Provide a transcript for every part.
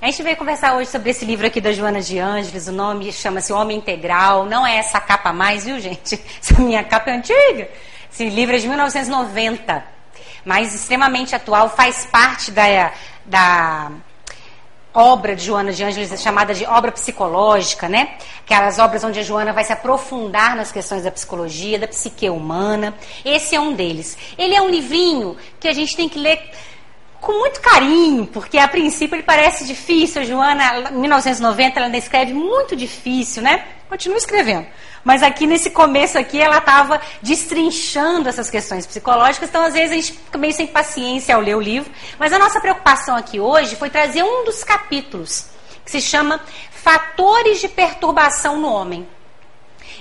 A gente veio conversar hoje sobre esse livro aqui da Joana de Ângeles, o nome chama-se Homem Integral, não é essa capa mais, viu gente? Essa minha capa é antiga. Esse livro é de 1990, mas extremamente atual, faz parte da, da obra de Joana de Ângeles, chamada de obra psicológica, né? Aquelas obras onde a Joana vai se aprofundar nas questões da psicologia, da psique humana. Esse é um deles. Ele é um livrinho que a gente tem que ler com muito carinho, porque a princípio ele parece difícil. A Joana, em 1990, ela ainda escreve muito difícil, né? Continua escrevendo. Mas aqui nesse começo aqui ela estava destrinchando essas questões psicológicas, então às vezes a gente fica meio sem paciência ao ler o livro. Mas a nossa preocupação aqui hoje foi trazer um dos capítulos, que se chama Fatores de Perturbação no Homem.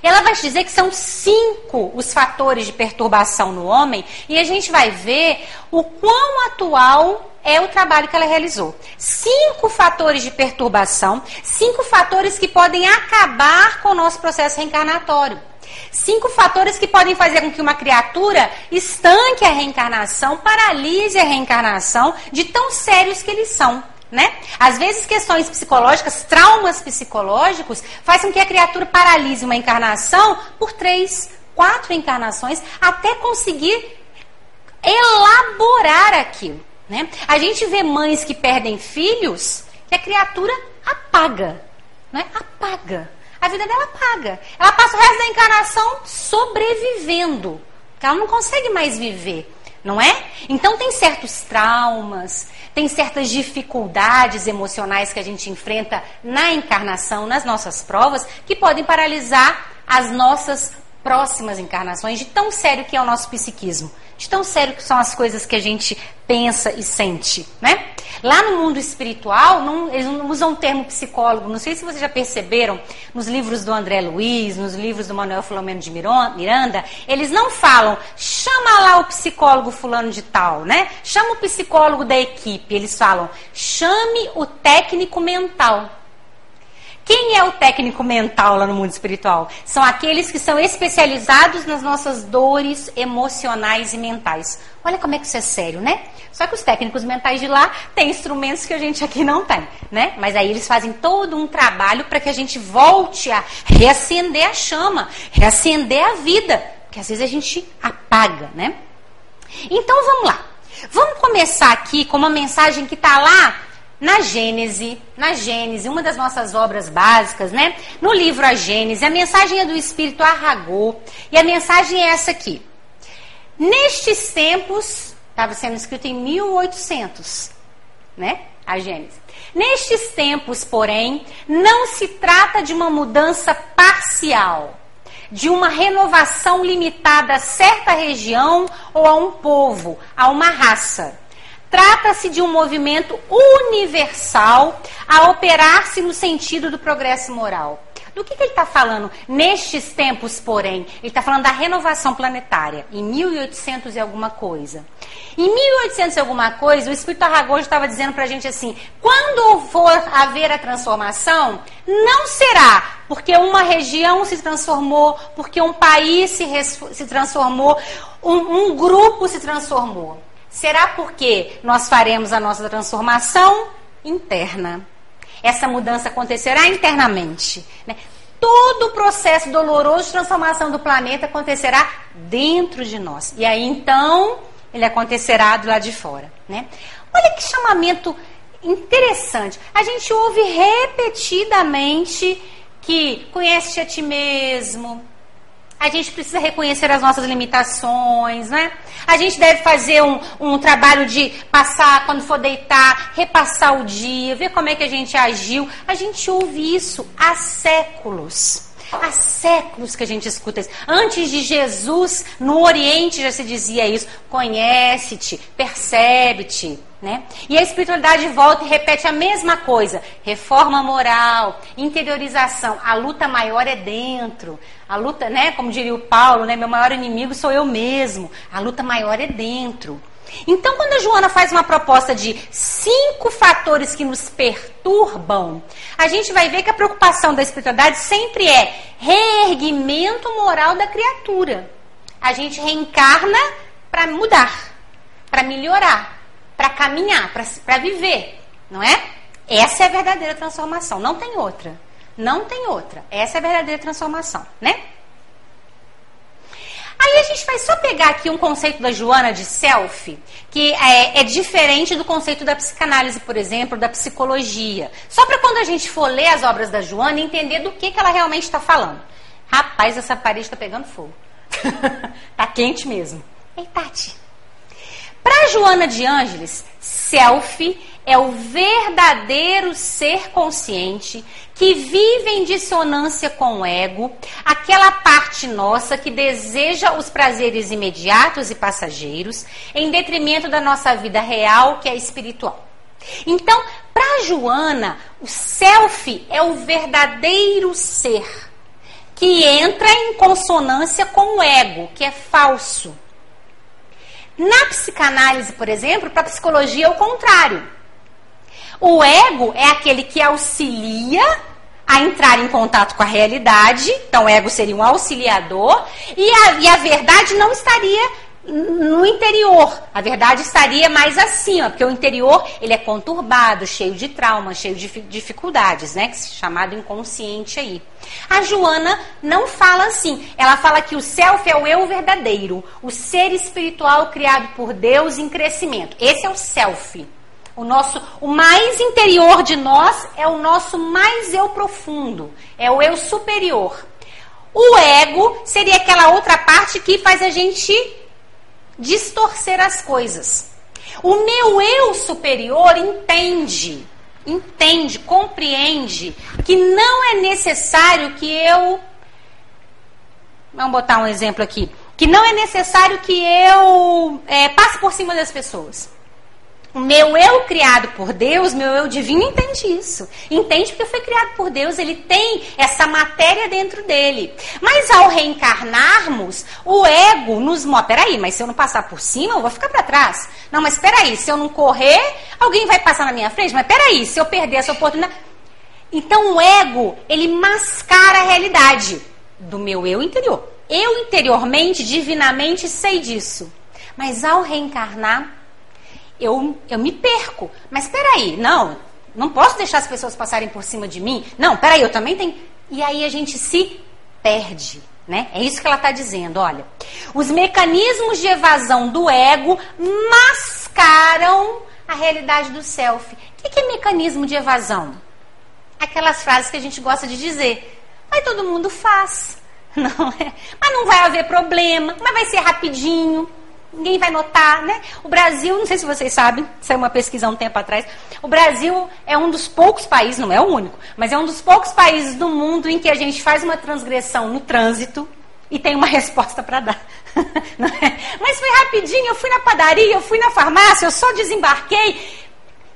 Ela vai dizer que são cinco os fatores de perturbação no homem e a gente vai ver o quão atual é o trabalho que ela realizou. Cinco fatores de perturbação, cinco fatores que podem acabar com o nosso processo reencarnatório. Cinco fatores que podem fazer com que uma criatura estanque a reencarnação, paralise a reencarnação, de tão sérios que eles são. Né? Às vezes, questões psicológicas, traumas psicológicos, fazem com que a criatura paralise uma encarnação por três, quatro encarnações, até conseguir elaborar aquilo. Né? A gente vê mães que perdem filhos que a criatura apaga. Né? Apaga. A vida dela apaga. Ela passa o resto da encarnação sobrevivendo. Porque ela não consegue mais viver. Não é? Então tem certos traumas, tem certas dificuldades emocionais que a gente enfrenta na encarnação, nas nossas provas, que podem paralisar as nossas próximas encarnações, de tão sério que é o nosso psiquismo, de tão sério que são as coisas que a gente pensa e sente, né? Lá no mundo espiritual, não, eles não usam o termo psicólogo. Não sei se vocês já perceberam nos livros do André Luiz, nos livros do Manuel Filomeno de Miranda, eles não falam, chama lá o psicólogo fulano de tal, né? Chama o psicólogo da equipe. Eles falam, chame o técnico mental. Quem é o técnico mental lá no mundo espiritual? São aqueles que são especializados nas nossas dores emocionais e mentais. Olha como é que isso é sério, né? Só que os técnicos mentais de lá têm instrumentos que a gente aqui não tem, né? Mas aí eles fazem todo um trabalho para que a gente volte a reacender a chama, reacender a vida, porque às vezes a gente apaga, né? Então vamos lá. Vamos começar aqui com uma mensagem que está lá na Gênese, na Gênese, uma das nossas obras básicas, né? No livro A Gênese, a mensagem é do Espírito Arragô, e a mensagem é essa aqui. Nestes tempos, estava sendo escrito em 1800, né? A Gênese. Nestes tempos, porém, não se trata de uma mudança parcial, de uma renovação limitada a certa região ou a um povo, a uma raça Trata-se de um movimento universal a operar-se no sentido do progresso moral. Do que, que ele está falando nestes tempos, porém? Ele está falando da renovação planetária, em 1800 e alguma coisa. Em 1800 e alguma coisa, o Espírito Arragoso estava dizendo para a gente assim: quando for haver a transformação, não será porque uma região se transformou, porque um país se, se transformou, um, um grupo se transformou. Será porque nós faremos a nossa transformação interna. Essa mudança acontecerá internamente. Né? Todo o processo doloroso de transformação do planeta acontecerá dentro de nós. E aí então ele acontecerá do lado de fora. Né? Olha que chamamento interessante. A gente ouve repetidamente que conhece a ti mesmo, a gente precisa reconhecer as nossas limitações, né? A gente deve fazer um, um trabalho de passar, quando for deitar, repassar o dia, ver como é que a gente agiu. A gente ouve isso há séculos. Há séculos que a gente escuta isso. Antes de Jesus, no Oriente já se dizia isso. Conhece-te, percebe-te. Né? E a espiritualidade volta e repete a mesma coisa: reforma moral, interiorização. A luta maior é dentro. A luta, né, como diria o Paulo, né, meu maior inimigo sou eu mesmo. A luta maior é dentro. Então, quando a Joana faz uma proposta de cinco fatores que nos perturbam, a gente vai ver que a preocupação da espiritualidade sempre é reerguimento moral da criatura. A gente reencarna para mudar, para melhorar, para caminhar, para viver, não é? Essa é a verdadeira transformação, não tem outra. Não tem outra. Essa é a verdadeira transformação, né? Aí a gente vai só pegar aqui um conceito da Joana de self, que é, é diferente do conceito da psicanálise, por exemplo, da psicologia. Só para quando a gente for ler as obras da Joana, entender do que, que ela realmente está falando. Rapaz, essa parede está pegando fogo. tá quente mesmo. Ei, Tati. Para Joana de Ângeles, self é o verdadeiro ser consciente que vive em dissonância com o ego, aquela parte nossa que deseja os prazeres imediatos e passageiros, em detrimento da nossa vida real, que é espiritual. Então, para Joana, o self é o verdadeiro ser que entra em consonância com o ego, que é falso. Na psicanálise, por exemplo, para a psicologia é o contrário. O ego é aquele que auxilia a entrar em contato com a realidade, então o ego seria um auxiliador, e a, e a verdade não estaria no interior. A verdade estaria mais acima, porque o interior ele é conturbado, cheio de traumas, cheio de dificuldades, né? Chamado inconsciente aí. A Joana não fala assim. Ela fala que o self é o eu verdadeiro, o ser espiritual criado por Deus em crescimento. Esse é o self. O nosso, o mais interior de nós é o nosso mais eu profundo, é o eu superior. O ego seria aquela outra parte que faz a gente distorcer as coisas. O meu eu superior entende, entende, compreende que não é necessário que eu. Vamos botar um exemplo aqui. Que não é necessário que eu é, passe por cima das pessoas. Meu eu criado por Deus, meu eu divino, entende isso. Entende porque foi criado por Deus, ele tem essa matéria dentro dele. Mas ao reencarnarmos, o ego nos mostra: peraí, mas se eu não passar por cima, eu vou ficar para trás. Não, mas peraí, se eu não correr, alguém vai passar na minha frente. Mas peraí, se eu perder essa oportunidade. Então o ego, ele mascara a realidade do meu eu interior. Eu interiormente, divinamente, sei disso. Mas ao reencarnar, eu, eu me perco. Mas peraí, não, não posso deixar as pessoas passarem por cima de mim. Não, peraí, eu também tenho. E aí a gente se perde. Né? É isso que ela está dizendo. Olha, os mecanismos de evasão do ego mascaram a realidade do self. O que é mecanismo de evasão? Aquelas frases que a gente gosta de dizer. Mas todo mundo faz. Não é? Mas não vai haver problema, mas vai ser rapidinho ninguém vai notar, né? O Brasil, não sei se vocês sabem, saiu uma pesquisa há um tempo atrás, o Brasil é um dos poucos países, não é o único, mas é um dos poucos países do mundo em que a gente faz uma transgressão no trânsito e tem uma resposta para dar. É? Mas foi rapidinho, eu fui na padaria, eu fui na farmácia, eu só desembarquei.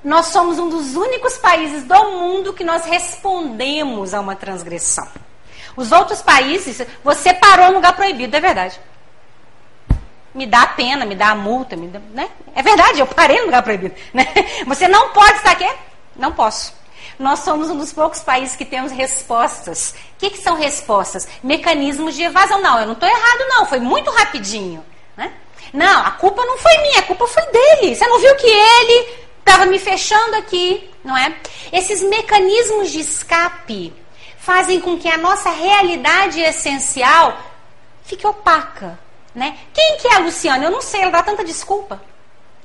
Nós somos um dos únicos países do mundo que nós respondemos a uma transgressão. Os outros países, você parou no lugar proibido, é verdade me dá a pena, me dá a multa, me dá, né? É verdade, eu parei no lugar proibido. Né? Você não pode estar aqui? Não posso. Nós somos um dos poucos países que temos respostas. O que, que são respostas? Mecanismos de evasão. Não, eu não estou errado, não. Foi muito rapidinho. Né? Não, a culpa não foi minha, a culpa foi dele. Você não viu que ele estava me fechando aqui, não é? Esses mecanismos de escape fazem com que a nossa realidade essencial fique opaca, né? Quem que é a Luciana? Eu não sei, ela dá tanta desculpa.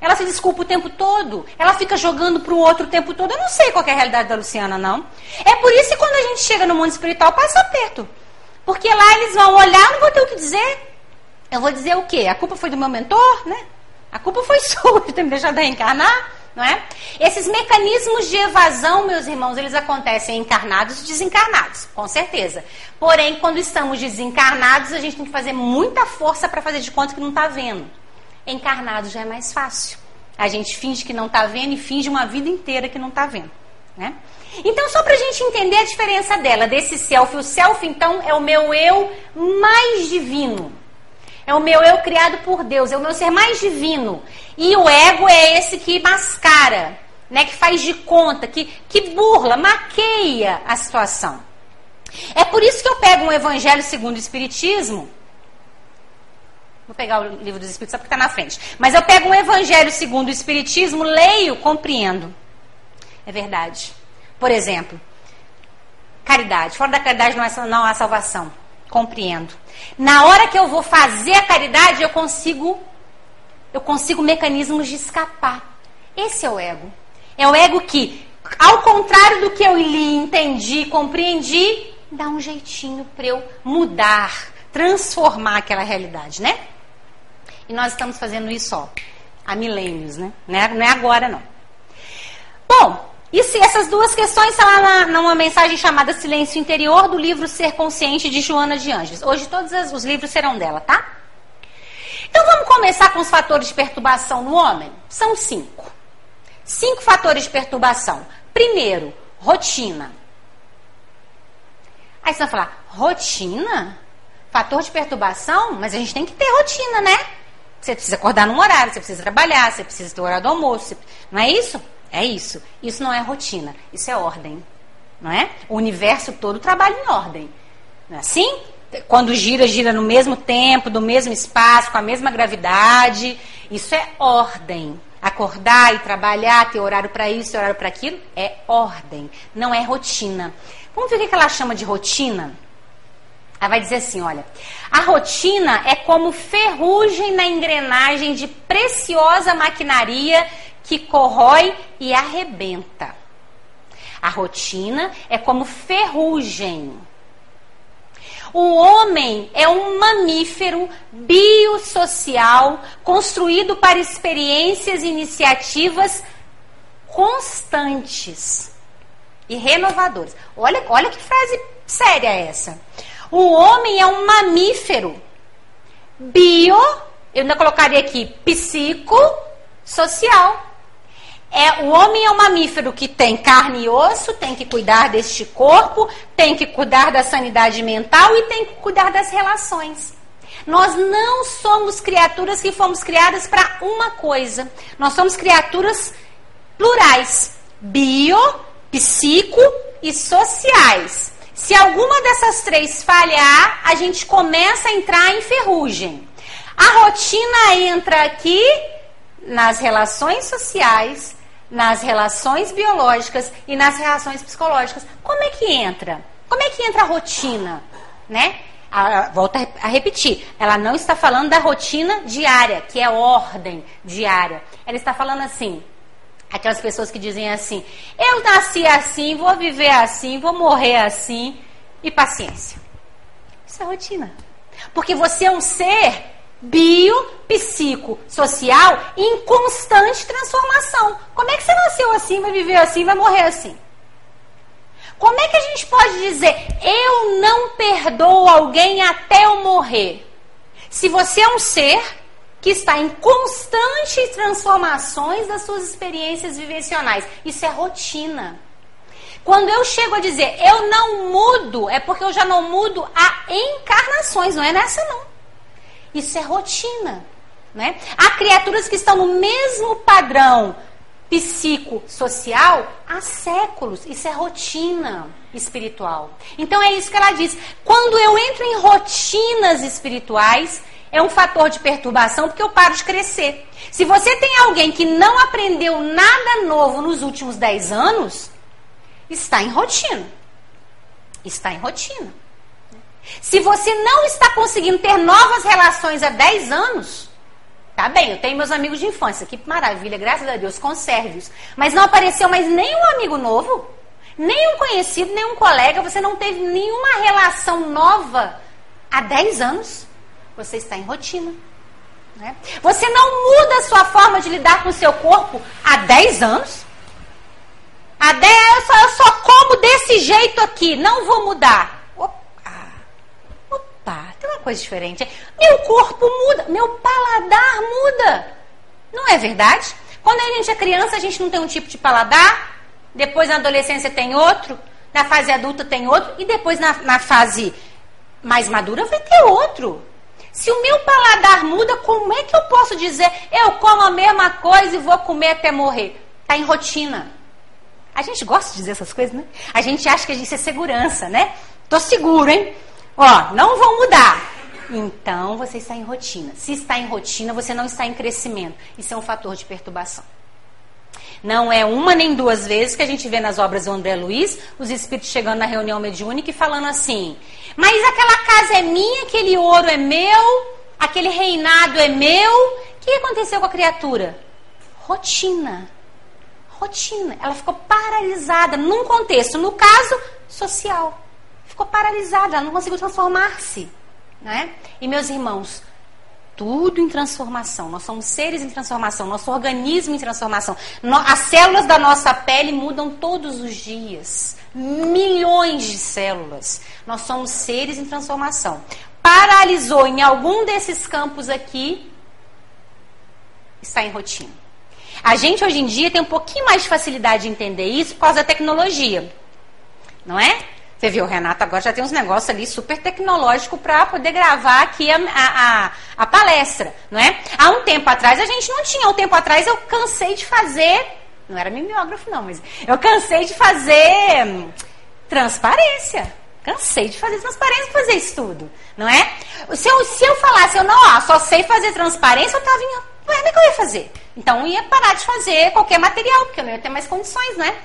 Ela se desculpa o tempo todo. Ela fica jogando para o outro o tempo todo. Eu não sei qual é a realidade da Luciana, não. É por isso que quando a gente chega no mundo espiritual, passa aperto. Porque lá eles vão olhar, não vou ter o que dizer. Eu vou dizer o quê? A culpa foi do meu mentor, né? A culpa foi sua de ter me deixado reencarnar não é? Esses mecanismos de evasão, meus irmãos, eles acontecem encarnados e desencarnados, com certeza. Porém, quando estamos desencarnados, a gente tem que fazer muita força para fazer de conta que não está vendo. Encarnado já é mais fácil. A gente finge que não está vendo e finge uma vida inteira que não está vendo, né? Então, só para a gente entender a diferença dela, desse self. O self, então, é o meu eu mais divino. É o meu eu criado por Deus, é o meu ser mais divino. E o ego é esse que mascara, né, que faz de conta, que, que burla, maqueia a situação. É por isso que eu pego um evangelho segundo o Espiritismo. Vou pegar o livro dos Espíritos só porque está na frente. Mas eu pego um evangelho segundo o Espiritismo, leio, compreendo. É verdade. Por exemplo, caridade. Fora da caridade não, é, não há salvação. Compreendo. Na hora que eu vou fazer a caridade, eu consigo eu consigo mecanismos de escapar. Esse é o ego. É o ego que, ao contrário do que eu li, entendi, compreendi, dá um jeitinho para eu mudar, transformar aquela realidade, né? E nós estamos fazendo isso ó, há milênios, né? Não é, não é agora, não. Bom, e se essas duas questões estão lá numa mensagem chamada Silêncio Interior, do livro Ser Consciente, de Joana de Anjos. Hoje todos os livros serão dela, tá? Então vamos começar com os fatores de perturbação no homem? São cinco. Cinco fatores de perturbação. Primeiro, rotina. Aí você vai falar, rotina? Fator de perturbação? Mas a gente tem que ter rotina, né? Você precisa acordar num horário, você precisa trabalhar, você precisa ter hora do almoço. Não é isso? É isso. Isso não é rotina, isso é ordem. Não é? O universo todo trabalha em ordem. Não é assim? Quando gira, gira no mesmo tempo, do mesmo espaço, com a mesma gravidade. Isso é ordem. Acordar e trabalhar, ter horário para isso, ter horário para aquilo, é ordem, não é rotina. Vamos ver o que ela chama de rotina? Ela vai dizer assim: olha, a rotina é como ferrugem na engrenagem de preciosa maquinaria que corrói e arrebenta. A rotina é como ferrugem o homem é um mamífero biosocial construído para experiências e iniciativas constantes e renovadoras. Olha, olha que frase séria essa. O homem é um mamífero bio, eu ainda colocaria aqui psicossocial. É, o homem é um mamífero que tem carne e osso, tem que cuidar deste corpo, tem que cuidar da sanidade mental e tem que cuidar das relações. Nós não somos criaturas que fomos criadas para uma coisa. Nós somos criaturas plurais: bio, psico e sociais. Se alguma dessas três falhar, a gente começa a entrar em ferrugem. A rotina entra aqui nas relações sociais, nas relações biológicas e nas relações psicológicas. Como é que entra? Como é que entra a rotina? Né? A, volta a repetir, ela não está falando da rotina diária, que é ordem diária. Ela está falando assim, aquelas pessoas que dizem assim: eu nasci assim, vou viver assim, vou morrer assim, e paciência. Isso é rotina. Porque você é um ser bio, psico, social em constante transformação. Como é que você nasceu assim, vai viver assim, vai morrer assim? Como é que a gente pode dizer eu não perdoo alguém até eu morrer? Se você é um ser que está em constantes transformações das suas experiências vivenciais, isso é rotina. Quando eu chego a dizer eu não mudo, é porque eu já não mudo há encarnações, não é nessa não. Isso é rotina. Né? Há criaturas que estão no mesmo padrão psicossocial há séculos. Isso é rotina espiritual. Então é isso que ela diz. Quando eu entro em rotinas espirituais, é um fator de perturbação porque eu paro de crescer. Se você tem alguém que não aprendeu nada novo nos últimos 10 anos, está em rotina. Está em rotina. Se você não está conseguindo ter novas relações há 10 anos, tá bem, eu tenho meus amigos de infância, que maravilha, graças a Deus, conserve-os. Mas não apareceu mais nenhum amigo novo, nenhum conhecido, nenhum colega, você não teve nenhuma relação nova há 10 anos, você está em rotina. Né? Você não muda a sua forma de lidar com o seu corpo há 10 anos. Há 10 eu só, eu só como desse jeito aqui, não vou mudar. Opa, tem uma coisa diferente. Meu corpo muda, meu paladar muda. Não é verdade? Quando a gente é criança, a gente não tem um tipo de paladar, depois na adolescência tem outro, na fase adulta tem outro, e depois na, na fase mais madura vai ter outro. Se o meu paladar muda, como é que eu posso dizer eu como a mesma coisa e vou comer até morrer? Está em rotina. A gente gosta de dizer essas coisas, né? A gente acha que a gente é segurança, né? Tô seguro, hein? Ó, não vão mudar. Então você está em rotina. Se está em rotina, você não está em crescimento. Isso é um fator de perturbação. Não é uma nem duas vezes que a gente vê nas obras do André Luiz os espíritos chegando na reunião mediúnica e falando assim: Mas aquela casa é minha, aquele ouro é meu, aquele reinado é meu. O que aconteceu com a criatura? Rotina. Rotina. Ela ficou paralisada num contexto, no caso, social. Ficou paralisada, ela não conseguiu transformar-se. Né? E meus irmãos, tudo em transformação. Nós somos seres em transformação, nosso organismo em transformação. as células da nossa pele mudam todos os dias. Milhões de células. Nós somos seres em transformação. Paralisou em algum desses campos aqui, está em rotina. A gente hoje em dia tem um pouquinho mais de facilidade de entender isso por causa da tecnologia. Não é? Você viu, o Renato agora já tem uns negócios ali super tecnológicos para poder gravar aqui a, a, a, palestra, não é? Há um tempo atrás a gente não tinha. Há um tempo atrás eu cansei de fazer, não era mimeógrafo não, mas eu cansei de fazer hum, transparência. Cansei de fazer transparência fazer isso tudo, não é? Se eu, se eu falasse, eu não, ó, só sei fazer transparência, eu tava em. Ué, é que eu ia fazer? Então eu ia parar de fazer qualquer material, porque eu não ia ter mais condições, né?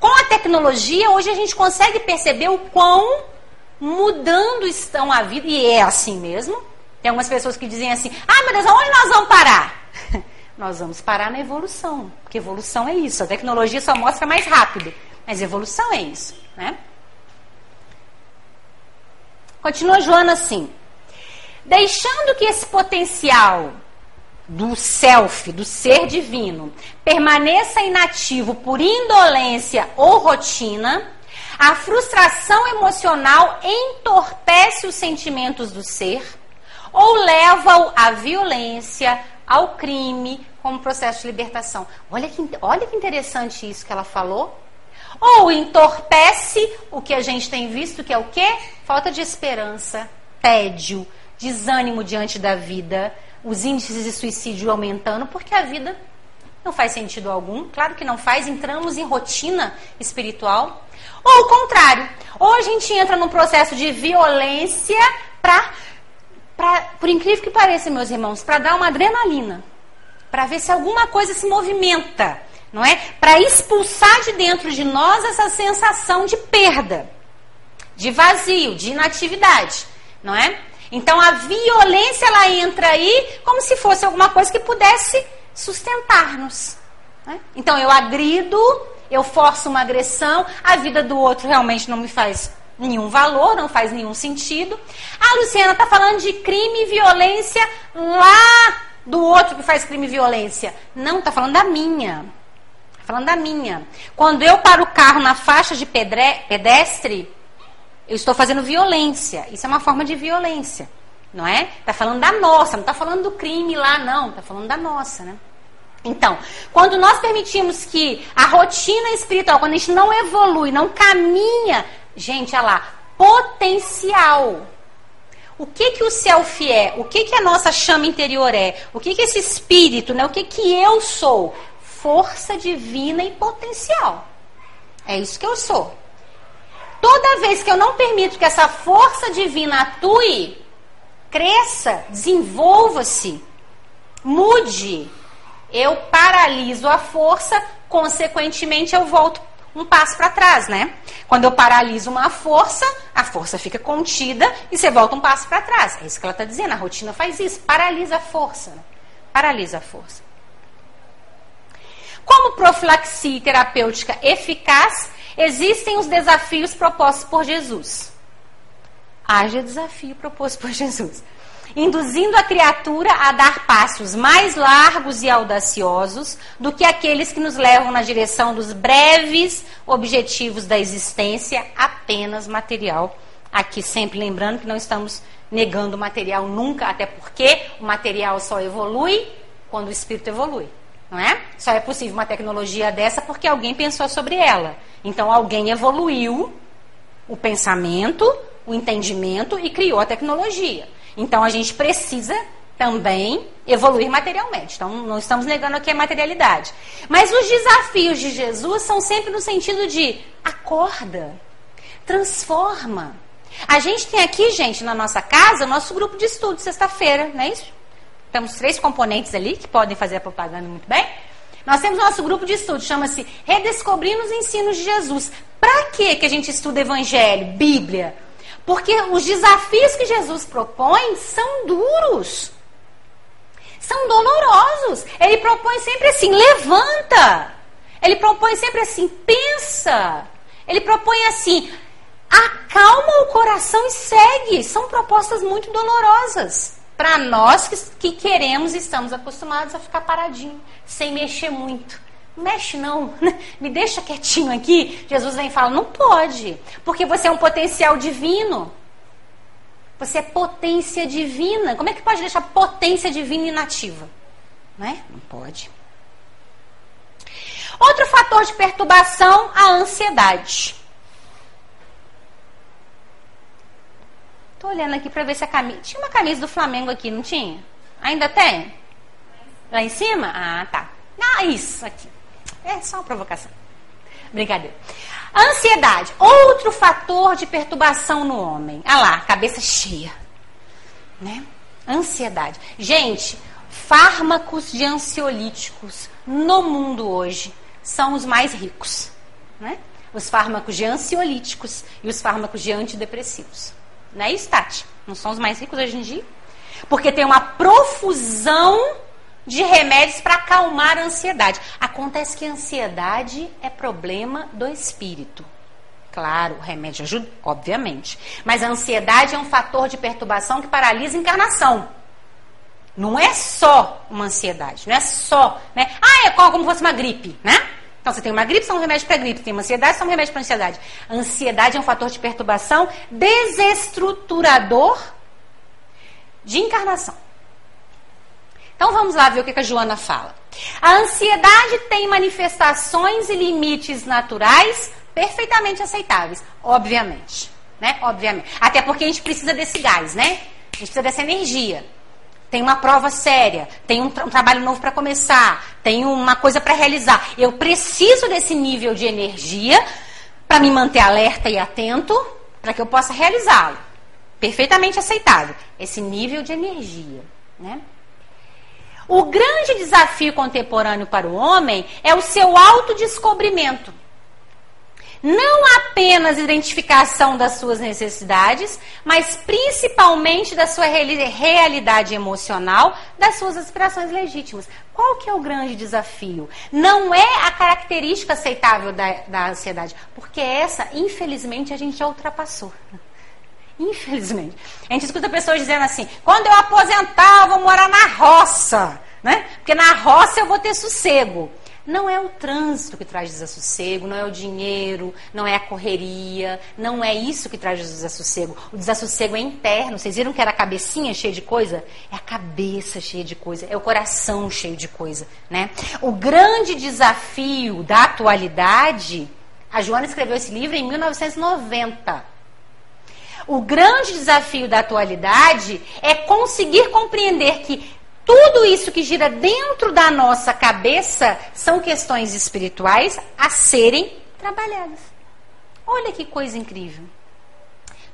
Com a tecnologia, hoje a gente consegue perceber o quão mudando estão a vida, e é assim mesmo. Tem algumas pessoas que dizem assim: ah, meu Deus, aonde nós vamos parar? nós vamos parar na evolução, porque evolução é isso. A tecnologia só mostra mais rápido, mas evolução é isso, né? Continua Joana assim: deixando que esse potencial do self, do ser divino, permaneça inativo por indolência ou rotina, a frustração emocional entorpece os sentimentos do ser ou leva-o à violência, ao crime, como processo de libertação. Olha que, olha que interessante isso que ela falou. Ou entorpece o que a gente tem visto, que é o quê? Falta de esperança, tédio, desânimo diante da vida, os índices de suicídio aumentando, porque a vida não faz sentido algum. Claro que não faz, entramos em rotina espiritual. Ou o contrário, ou a gente entra num processo de violência para, por incrível que pareça, meus irmãos, para dar uma adrenalina, para ver se alguma coisa se movimenta, não é? Para expulsar de dentro de nós essa sensação de perda, de vazio, de inatividade, não é? Então a violência ela entra aí como se fosse alguma coisa que pudesse sustentar-nos. Né? Então eu agrido, eu forço uma agressão, a vida do outro realmente não me faz nenhum valor, não faz nenhum sentido. A Luciana está falando de crime e violência lá do outro que faz crime e violência. Não, está falando da minha. Tá falando da minha. Quando eu paro o carro na faixa de pedestre, eu estou fazendo violência. Isso é uma forma de violência, não é? Está falando da nossa, não está falando do crime lá, não. Está falando da nossa, né? Então, quando nós permitimos que a rotina espiritual, quando a gente não evolui, não caminha, gente, olha lá, potencial. O que que o self é? O que que a nossa chama interior é? O que que esse espírito, né? O que que eu sou? Força divina e potencial. É isso que eu sou. Toda vez que eu não permito que essa força divina atue, cresça, desenvolva-se, mude, eu paraliso a força, consequentemente eu volto um passo para trás, né? Quando eu paraliso uma força, a força fica contida e você volta um passo para trás. É isso que ela está dizendo. A rotina faz isso, paralisa a força. Né? Paralisa a força. Como profilaxia terapêutica eficaz, Existem os desafios propostos por Jesus. Haja desafio proposto por Jesus. Induzindo a criatura a dar passos mais largos e audaciosos do que aqueles que nos levam na direção dos breves objetivos da existência apenas material. Aqui sempre lembrando que não estamos negando o material nunca, até porque o material só evolui quando o espírito evolui não é? Só é possível uma tecnologia dessa porque alguém pensou sobre ela. Então alguém evoluiu o pensamento, o entendimento e criou a tecnologia. Então a gente precisa também evoluir materialmente. Então não estamos negando aqui a materialidade. Mas os desafios de Jesus são sempre no sentido de acorda, transforma. A gente tem aqui, gente, na nossa casa, o nosso grupo de estudo, sexta-feira, não é isso? Temos três componentes ali que podem fazer a propaganda muito bem. Nós temos nosso grupo de estudo, chama-se Redescobrindo os Ensinos de Jesus. Para que que a gente estuda Evangelho, Bíblia? Porque os desafios que Jesus propõe são duros. São dolorosos. Ele propõe sempre assim: levanta. Ele propõe sempre assim: pensa. Ele propõe assim: acalma o coração e segue. São propostas muito dolorosas para nós que, que queremos e estamos acostumados a ficar paradinho, sem mexer muito. Mexe não, me deixa quietinho aqui. Jesus vem e fala: não pode, porque você é um potencial divino. Você é potência divina. Como é que pode deixar potência divina inativa? Não é? Não pode. Outro fator de perturbação, a ansiedade. Tô olhando aqui para ver se a camisa. Tinha uma camisa do Flamengo aqui, não tinha? Ainda tem? Lá em cima? Ah, tá. Ah, isso aqui. É só uma provocação. Brincadeira. Ansiedade, outro fator de perturbação no homem. Ah lá, cabeça cheia. Né? Ansiedade. Gente, fármacos de ansiolíticos no mundo hoje são os mais ricos. Né? Os fármacos de ansiolíticos e os fármacos de antidepressivos. Não é isso, Tati? Não são os mais ricos hoje em dia? Porque tem uma profusão de remédios para acalmar a ansiedade. Acontece que a ansiedade é problema do espírito. Claro, o remédio ajuda, obviamente. Mas a ansiedade é um fator de perturbação que paralisa a encarnação. Não é só uma ansiedade, não é só, né? Ah, é como se fosse uma gripe, né? Então, você tem uma gripe, são um remédio para gripe. Tem uma ansiedade, são um remédio para ansiedade. A ansiedade é um fator de perturbação desestruturador de encarnação. Então, vamos lá ver o que a Joana fala. A ansiedade tem manifestações e limites naturais perfeitamente aceitáveis, obviamente. Né? Obviamente. Até porque a gente precisa desse gás, né? A gente precisa dessa energia tem uma prova séria, tem um, tra um trabalho novo para começar, tem uma coisa para realizar. Eu preciso desse nível de energia para me manter alerta e atento para que eu possa realizá-lo. Perfeitamente aceitável. Esse nível de energia. Né? O grande desafio contemporâneo para o homem é o seu autodescobrimento. Não apenas identificação das suas necessidades, mas principalmente da sua realidade emocional, das suas aspirações legítimas. Qual que é o grande desafio? Não é a característica aceitável da, da ansiedade, porque essa, infelizmente, a gente já ultrapassou. Infelizmente. A gente escuta pessoas dizendo assim: quando eu aposentar, eu vou morar na roça. Né? Porque na roça eu vou ter sossego. Não é o trânsito que traz desassossego, não é o dinheiro, não é a correria, não é isso que traz desassossego. O desassossego é interno. Vocês viram que era a cabecinha cheia de coisa? É a cabeça cheia de coisa, é o coração cheio de coisa, né? O grande desafio da atualidade, a Joana escreveu esse livro em 1990. O grande desafio da atualidade é conseguir compreender que tudo isso que gira dentro da nossa cabeça são questões espirituais a serem trabalhadas. Olha que coisa incrível.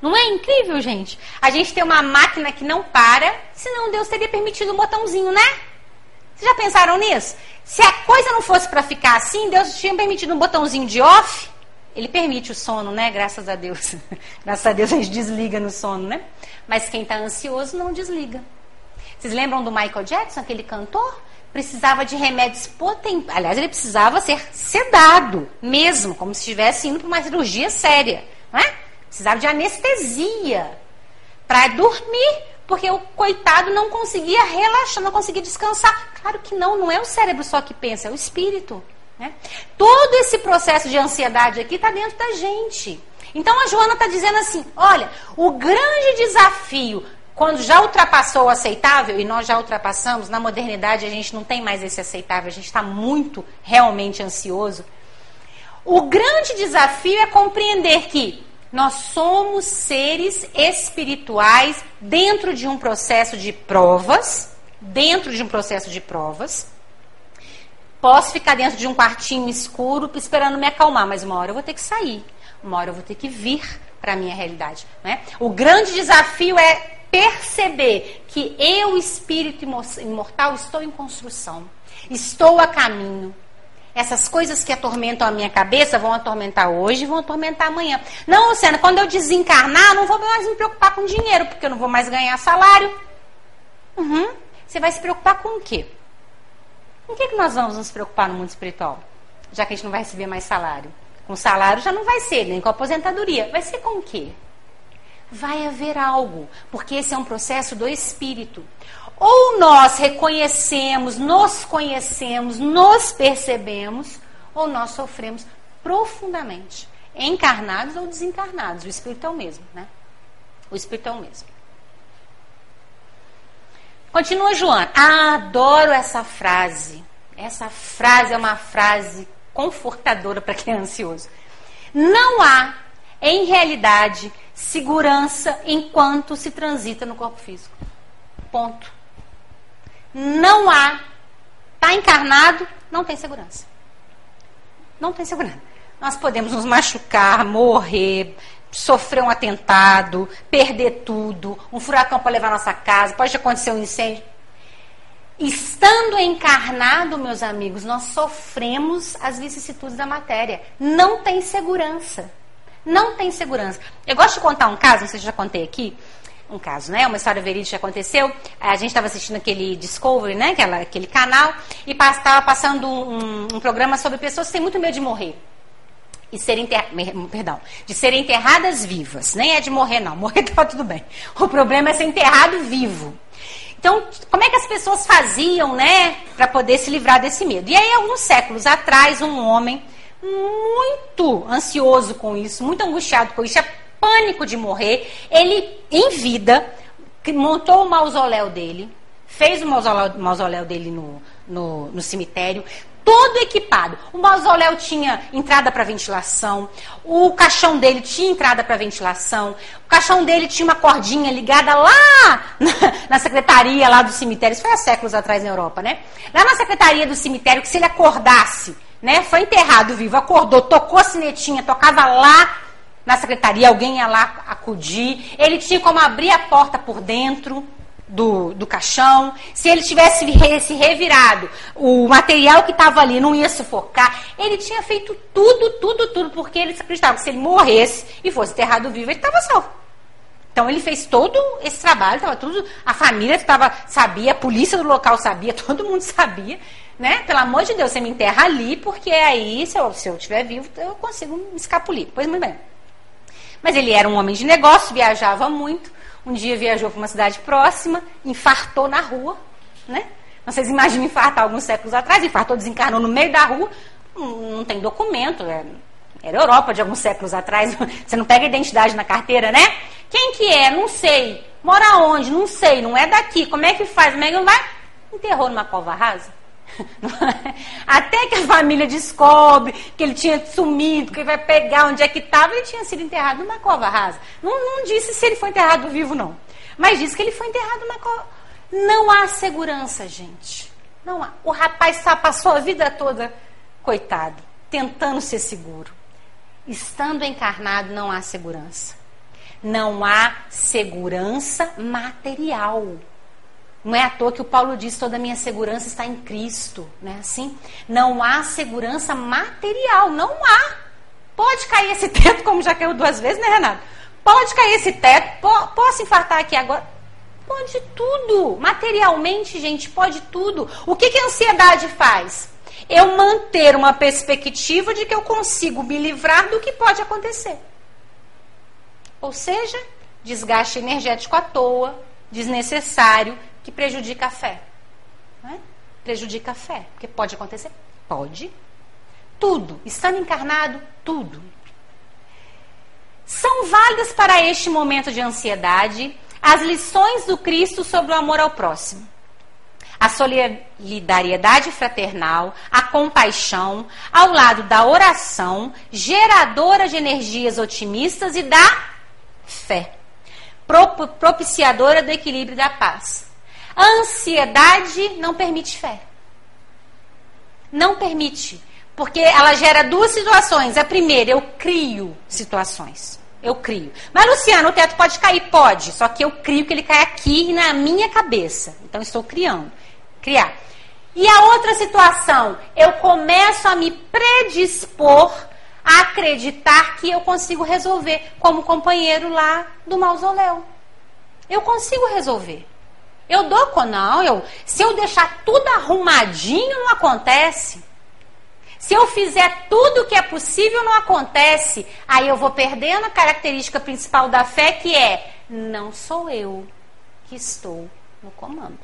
Não é incrível, gente? A gente tem uma máquina que não para, senão Deus teria permitido um botãozinho, né? Vocês já pensaram nisso? Se a coisa não fosse para ficar assim, Deus tinha permitido um botãozinho de off. Ele permite o sono, né? Graças a Deus. Graças a Deus a gente desliga no sono, né? Mas quem está ansioso não desliga. Vocês lembram do Michael Jackson, aquele cantor? Precisava de remédios potentes. Aliás, ele precisava ser sedado, mesmo, como se estivesse indo para uma cirurgia séria. Não é? Precisava de anestesia para dormir, porque o coitado não conseguia relaxar, não conseguia descansar. Claro que não, não é o cérebro só que pensa, é o espírito. Né? Todo esse processo de ansiedade aqui está dentro da gente. Então a Joana está dizendo assim: olha, o grande desafio quando já ultrapassou o aceitável, e nós já ultrapassamos, na modernidade a gente não tem mais esse aceitável, a gente está muito realmente ansioso. O grande desafio é compreender que nós somos seres espirituais dentro de um processo de provas, dentro de um processo de provas. Posso ficar dentro de um quartinho escuro esperando me acalmar, mas uma hora eu vou ter que sair, uma hora eu vou ter que vir para a minha realidade. Né? O grande desafio é perceber que eu, espírito imortal, estou em construção. Estou a caminho. Essas coisas que atormentam a minha cabeça vão atormentar hoje vão atormentar amanhã. Não, Luciana, quando eu desencarnar, não vou mais me preocupar com dinheiro, porque eu não vou mais ganhar salário. Uhum. Você vai se preocupar com o quê? Com o que, que nós vamos nos preocupar no mundo espiritual? Já que a gente não vai receber mais salário. Com salário já não vai ser, nem com aposentadoria. Vai ser com o quê? Vai haver algo, porque esse é um processo do espírito. Ou nós reconhecemos, nos conhecemos, nos percebemos, ou nós sofremos profundamente, encarnados ou desencarnados. O espírito é o mesmo, né? O espírito é o mesmo. Continua Joana. Ah, adoro essa frase. Essa frase é uma frase confortadora para quem é ansioso. Não há, em realidade, segurança enquanto se transita no corpo físico. Ponto. Não há. Está encarnado, não tem segurança. Não tem segurança. Nós podemos nos machucar, morrer, sofrer um atentado, perder tudo, um furacão para levar nossa casa, pode acontecer um incêndio. Estando encarnado, meus amigos, nós sofremos as vicissitudes da matéria. Não tem segurança. Não tem segurança. Eu gosto de contar um caso, não sei se já contei aqui, um caso, né? Uma história verídica que aconteceu. A gente estava assistindo aquele Discovery, né? Aquela, aquele canal, e estava passando um, um programa sobre pessoas que têm muito medo de morrer e serem enterradas, perdão, de serem enterradas vivas. Nem é de morrer, não. Morrer tá tudo bem. O problema é ser enterrado vivo. Então, como é que as pessoas faziam, né, para poder se livrar desse medo? E aí, alguns séculos atrás, um homem muito ansioso com isso, muito angustiado com isso, tinha pânico de morrer, ele, em vida, montou o mausoléu dele, fez o mausoléu, mausoléu dele no, no, no cemitério, todo equipado. O mausoléu tinha entrada para ventilação, o caixão dele tinha entrada para ventilação, o caixão dele tinha uma cordinha ligada lá na, na, secretaria lá do cemitério. Isso foi há séculos atrás na Europa, né? Lá na secretaria do cemitério, que se ele acordasse, né? Foi enterrado vivo, acordou, tocou a sinetinha, tocava lá na secretaria, alguém ia lá acudir. Ele tinha como abrir a porta por dentro do, do caixão, se ele tivesse se revirado, o material que estava ali não ia sufocar. Ele tinha feito tudo, tudo, tudo, porque ele acreditava que se ele morresse e fosse enterrado vivo, ele estava salvo. Então ele fez todo esse trabalho, estava tudo, a família estava sabia, a polícia do local sabia, todo mundo sabia, né? Pelo amor de Deus, você me enterra ali, porque aí, se eu, se eu estiver vivo, eu consigo me escapulir. Pois muito bem. Mas ele era um homem de negócio, viajava muito, um dia viajou para uma cidade próxima, infartou na rua, né? Vocês imaginam infartar alguns séculos atrás, infartou, desencarnou no meio da rua, não, tem documento, é, era Europa de alguns séculos atrás, você não pega identidade na carteira, né? Quem que é? Não sei. Mora onde? Não sei, não é daqui. Como é que faz? Como é que vai? Enterrou numa cova rasa. Até que a família descobre que ele tinha sumido, que ele vai pegar onde é que estava, ele tinha sido enterrado numa cova rasa. Não, não disse se ele foi enterrado vivo, não. Mas disse que ele foi enterrado numa cova. Não há segurança, gente. Não há. O rapaz passou a vida toda, coitado, tentando ser seguro. Estando encarnado, não há segurança. Não há segurança material. Não é à toa que o Paulo diz: toda a minha segurança está em Cristo. Né? Assim, não há segurança material, não há. Pode cair esse teto, como já caiu duas vezes, né, Renato? Pode cair esse teto, po posso infartar aqui agora? Pode tudo. Materialmente, gente, pode tudo. O que, que a ansiedade faz? Eu manter uma perspectiva de que eu consigo me livrar do que pode acontecer. Ou seja, desgaste energético à toa, desnecessário, que prejudica a fé. É? Prejudica a fé. Porque pode acontecer? Pode. Tudo. Estando encarnado, tudo. São válidas para este momento de ansiedade as lições do Cristo sobre o amor ao próximo. A solidariedade fraternal, a compaixão, ao lado da oração, geradora de energias otimistas e da fé, propiciadora do equilíbrio e da paz. Ansiedade não permite fé. Não permite. Porque ela gera duas situações. A primeira, eu crio situações. Eu crio. Mas, Luciano, o teto pode cair? Pode. Só que eu crio que ele cai aqui na minha cabeça. Então, estou criando. Criar. E a outra situação, eu começo a me predispor a acreditar que eu consigo resolver, como companheiro lá do mausoléu. Eu consigo resolver. Eu dou com não, eu, se eu deixar tudo arrumadinho, não acontece. Se eu fizer tudo o que é possível, não acontece. Aí eu vou perdendo a característica principal da fé, que é: não sou eu que estou no comando.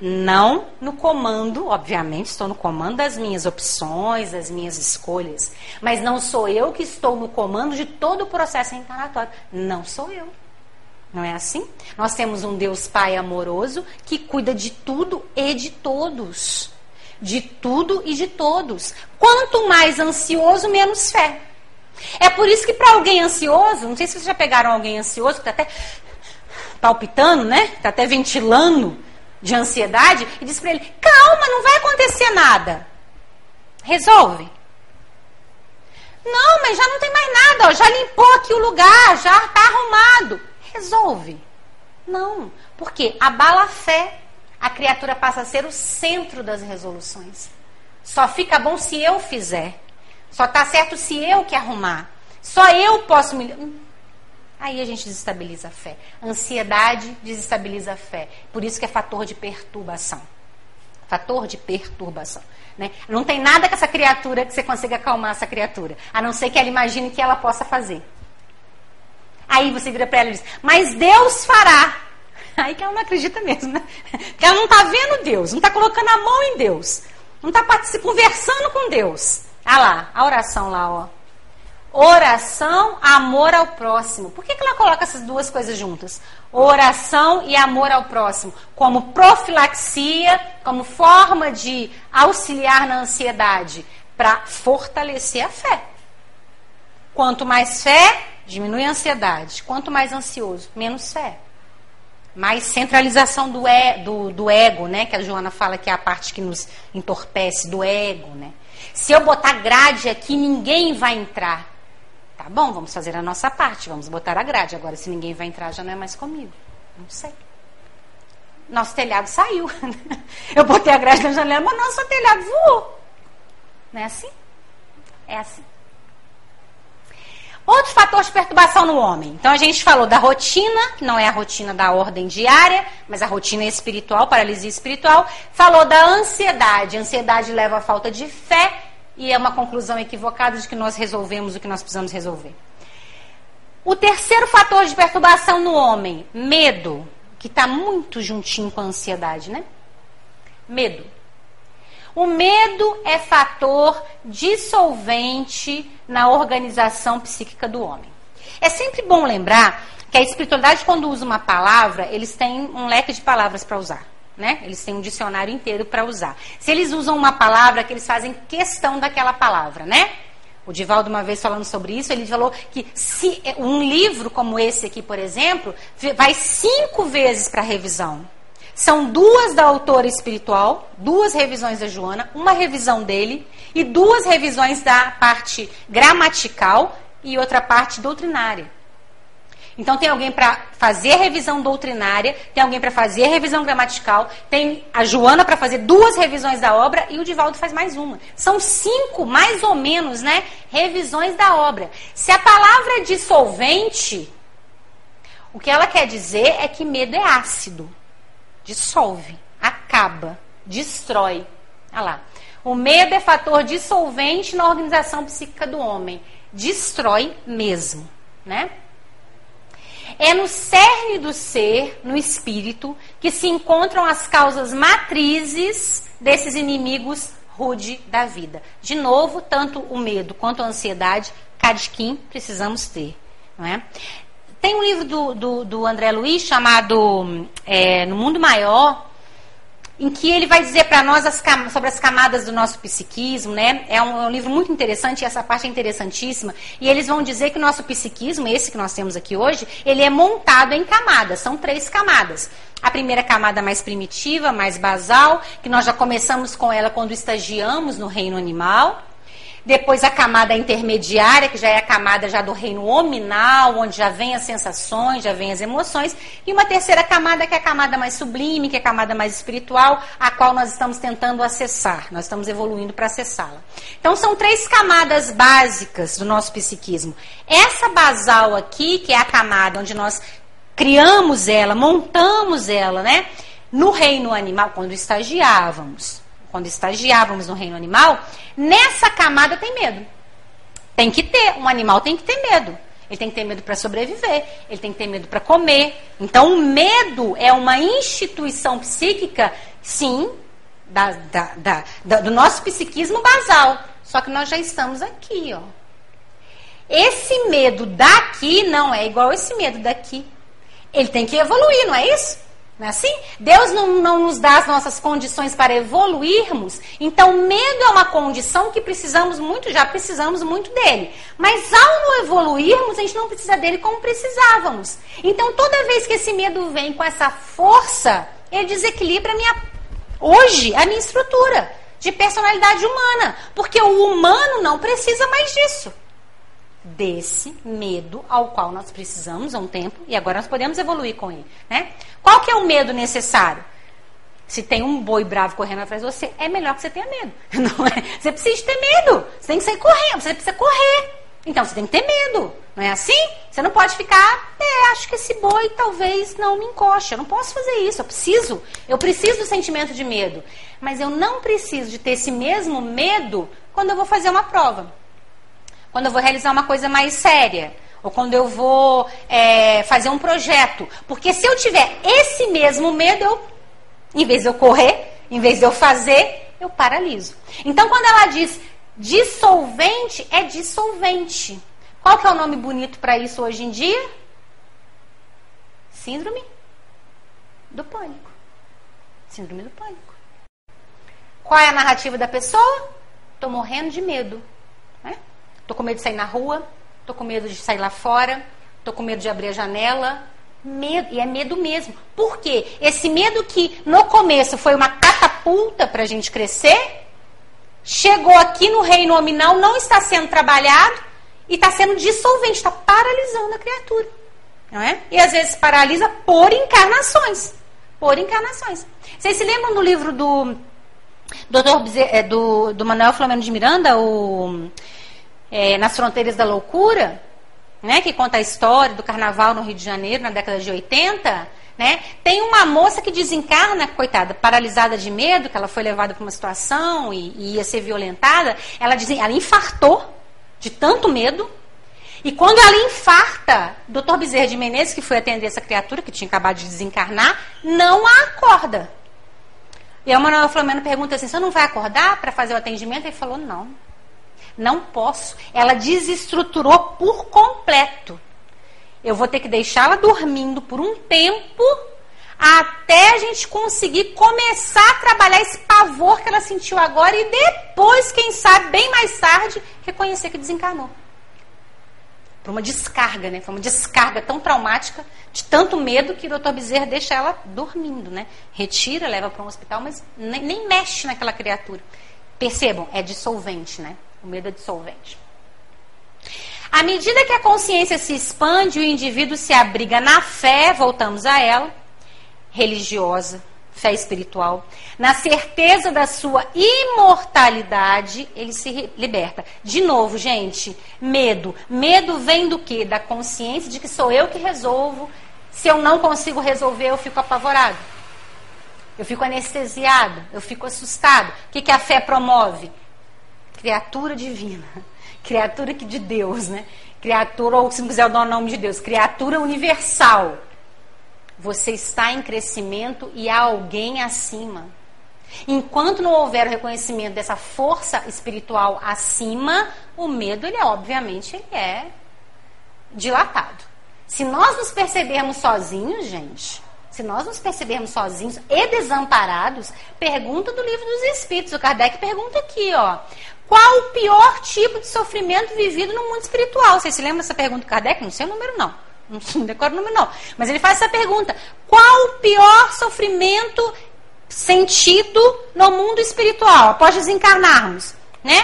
Não no comando, obviamente, estou no comando das minhas opções, das minhas escolhas. Mas não sou eu que estou no comando de todo o processo encarnatório. Não sou eu. Não é assim? Nós temos um Deus Pai amoroso que cuida de tudo e de todos. De tudo e de todos. Quanto mais ansioso, menos fé. É por isso que para alguém ansioso, não sei se vocês já pegaram alguém ansioso que está até palpitando, né? Está até ventilando de ansiedade e diz para ele: calma, não vai acontecer nada. Resolve. Não, mas já não tem mais nada, ó, já limpou aqui o lugar, já está arrumado. Resolve. Não, porque abala a fé. A criatura passa a ser o centro das resoluções. Só fica bom se eu fizer. Só está certo se eu que arrumar. Só eu posso me. Aí a gente desestabiliza a fé. ansiedade desestabiliza a fé. Por isso que é fator de perturbação. Fator de perturbação. Né? Não tem nada com essa criatura que você consiga acalmar essa criatura. A não ser que ela imagine que ela possa fazer. Aí você vira para ela e diz: Mas Deus fará. Aí que ela não acredita mesmo, né? Porque ela não está vendo Deus, não está colocando a mão em Deus, não está conversando com Deus. Ah lá, a oração lá, ó. Oração, amor ao próximo. Por que, que ela coloca essas duas coisas juntas? Oração e amor ao próximo. Como profilaxia, como forma de auxiliar na ansiedade, para fortalecer a fé. Quanto mais fé, diminui a ansiedade. Quanto mais ansioso, menos fé. Mais centralização do, e, do, do ego, né? Que a Joana fala que é a parte que nos entorpece, do ego, né? Se eu botar grade aqui, ninguém vai entrar. Tá bom, vamos fazer a nossa parte, vamos botar a grade. Agora, se ninguém vai entrar, já não é mais comigo. Não sei. Nosso telhado saiu. Eu botei a grade na janela, mas nosso telhado voou. Não é assim? É assim. Outro fator de perturbação no homem. Então a gente falou da rotina, que não é a rotina da ordem diária, mas a rotina espiritual, paralisia espiritual. Falou da ansiedade. A ansiedade leva à falta de fé e é uma conclusão equivocada de que nós resolvemos o que nós precisamos resolver. O terceiro fator de perturbação no homem, medo, que está muito juntinho com a ansiedade, né? Medo. O medo é fator dissolvente na organização psíquica do homem. É sempre bom lembrar que a espiritualidade, quando usa uma palavra, eles têm um leque de palavras para usar. Né? Eles têm um dicionário inteiro para usar. Se eles usam uma palavra, que eles fazem questão daquela palavra, né? O Divaldo, uma vez falando sobre isso, ele falou que se um livro como esse aqui, por exemplo, vai cinco vezes para revisão. São duas da autora espiritual, duas revisões da Joana, uma revisão dele e duas revisões da parte gramatical e outra parte doutrinária. Então tem alguém para fazer revisão doutrinária, tem alguém para fazer revisão gramatical, tem a Joana para fazer duas revisões da obra e o Divaldo faz mais uma. São cinco, mais ou menos, né, revisões da obra. Se a palavra é dissolvente, o que ela quer dizer é que medo é ácido dissolve, acaba, destrói. Olha lá. O medo é fator dissolvente na organização psíquica do homem. Destrói mesmo, né? É no cerne do ser, no espírito, que se encontram as causas matrizes desses inimigos rude da vida. De novo, tanto o medo quanto a ansiedade, Cadquim, precisamos ter. Não é? Tem um livro do, do, do André Luiz chamado é, No Mundo Maior, em que ele vai dizer para nós as sobre as camadas do nosso psiquismo, né? É um, é um, livro muito interessante, e essa parte é interessantíssima. E eles vão dizer que o nosso psiquismo, esse que nós temos aqui hoje, ele é montado em camadas. São três camadas. A primeira camada mais primitiva, mais basal, que nós já começamos com ela quando estagiamos no reino animal. Depois a camada intermediária, que já é a camada já do reino hominal, onde já vem as sensações, já vem as emoções. E uma terceira camada, que é a camada mais sublime, que é a camada mais espiritual, a qual nós estamos tentando acessar. Nós estamos evoluindo para acessá-la. Então são três camadas básicas do nosso psiquismo. Essa basal aqui, que é a camada onde nós criamos ela, montamos ela, né? No reino animal, quando estagiávamos, quando estagiávamos no reino animal, nessa camada tem medo. Tem que ter, um animal tem que ter medo. Ele tem que ter medo para sobreviver, ele tem que ter medo para comer. Então, o medo é uma instituição psíquica, sim, da, da, da, do nosso psiquismo basal. Só que nós já estamos aqui, ó. Esse medo daqui não é igual esse medo daqui. Ele tem que evoluir, não é isso? Não é assim? Deus não, não nos dá as nossas condições para evoluirmos, então medo é uma condição que precisamos muito, já precisamos muito dele. Mas ao não evoluirmos, a gente não precisa dele como precisávamos. Então toda vez que esse medo vem com essa força, ele desequilibra minha, hoje a minha estrutura de personalidade humana, porque o humano não precisa mais disso desse medo ao qual nós precisamos há um tempo e agora nós podemos evoluir com ele, né? Qual que é o medo necessário? Se tem um boi bravo correndo atrás de você, é melhor que você tenha medo. Não é? Você precisa ter medo. Você tem que sair correndo, você precisa correr. Então você tem que ter medo. Não é assim? Você não pode ficar, é, acho que esse boi talvez não me encoste. Eu não posso fazer isso. Eu preciso. Eu preciso do sentimento de medo. Mas eu não preciso de ter esse mesmo medo quando eu vou fazer uma prova quando eu vou realizar uma coisa mais séria, ou quando eu vou é, fazer um projeto. Porque se eu tiver esse mesmo medo, em vez de eu correr, em vez de eu fazer, eu paraliso. Então, quando ela diz dissolvente, é dissolvente. Qual que é o nome bonito para isso hoje em dia? Síndrome do pânico. Síndrome do pânico. Qual é a narrativa da pessoa? Estou morrendo de medo. Tô com medo de sair na rua, tô com medo de sair lá fora, tô com medo de abrir a janela. Medo, e é medo mesmo. Por quê? Esse medo que no começo foi uma catapulta para a gente crescer, chegou aqui no reino nominal, não está sendo trabalhado e está sendo dissolvente, está paralisando a criatura. Não é? E às vezes paralisa por encarnações. Por encarnações. Vocês se lembram do livro do Dr. É, do, do Manuel Flamengo de Miranda, o é, Nas Fronteiras da Loucura, né, que conta a história do carnaval no Rio de Janeiro na década de 80, né, tem uma moça que desencarna, coitada, paralisada de medo, que ela foi levada para uma situação e, e, ia ser violentada. Ela, diz, ela infartou de tanto medo. E quando ela infarta, doutor Bezerra de Menezes, que foi atender essa criatura que tinha acabado de desencarnar, não a acorda. E a Manuel Flamengo pergunta assim: você não vai acordar para fazer o atendimento? Ele falou: não. Não posso. Ela desestruturou por completo. Eu vou ter que deixá-la dormindo por um tempo até a gente conseguir começar a trabalhar esse pavor que ela sentiu agora e depois, quem sabe, bem mais tarde, reconhecer que desencarnou. Por uma descarga, né? Foi uma descarga tão traumática, de tanto medo, que o doutor Bezerra deixa ela dormindo, né? Retira, leva para um hospital, mas nem, nem mexe naquela criatura. Percebam, é dissolvente, né? Medo é dissolvente. À medida que a consciência se expande, o indivíduo se abriga na fé, voltamos a ela, religiosa, fé espiritual, na certeza da sua imortalidade, ele se liberta. De novo, gente, medo. Medo vem do quê? Da consciência de que sou eu que resolvo. Se eu não consigo resolver, eu fico apavorado. Eu fico anestesiado, eu fico assustado. O que, que a fé promove? Criatura divina, criatura que de Deus, né? Criatura, ou se não quiser o nome de Deus, criatura universal. Você está em crescimento e há alguém acima. Enquanto não houver o reconhecimento dessa força espiritual acima, o medo, ele é, obviamente, ele é dilatado. Se nós nos percebermos sozinhos, gente, se nós nos percebermos sozinhos e desamparados, pergunta do livro dos Espíritos. O Kardec pergunta aqui, ó. Qual o pior tipo de sofrimento vivido no mundo espiritual? Vocês se lembram dessa pergunta do Kardec? Não sei o número, não. Não decoro o número, não. Mas ele faz essa pergunta: qual o pior sofrimento sentido no mundo espiritual, após desencarnarmos? Né?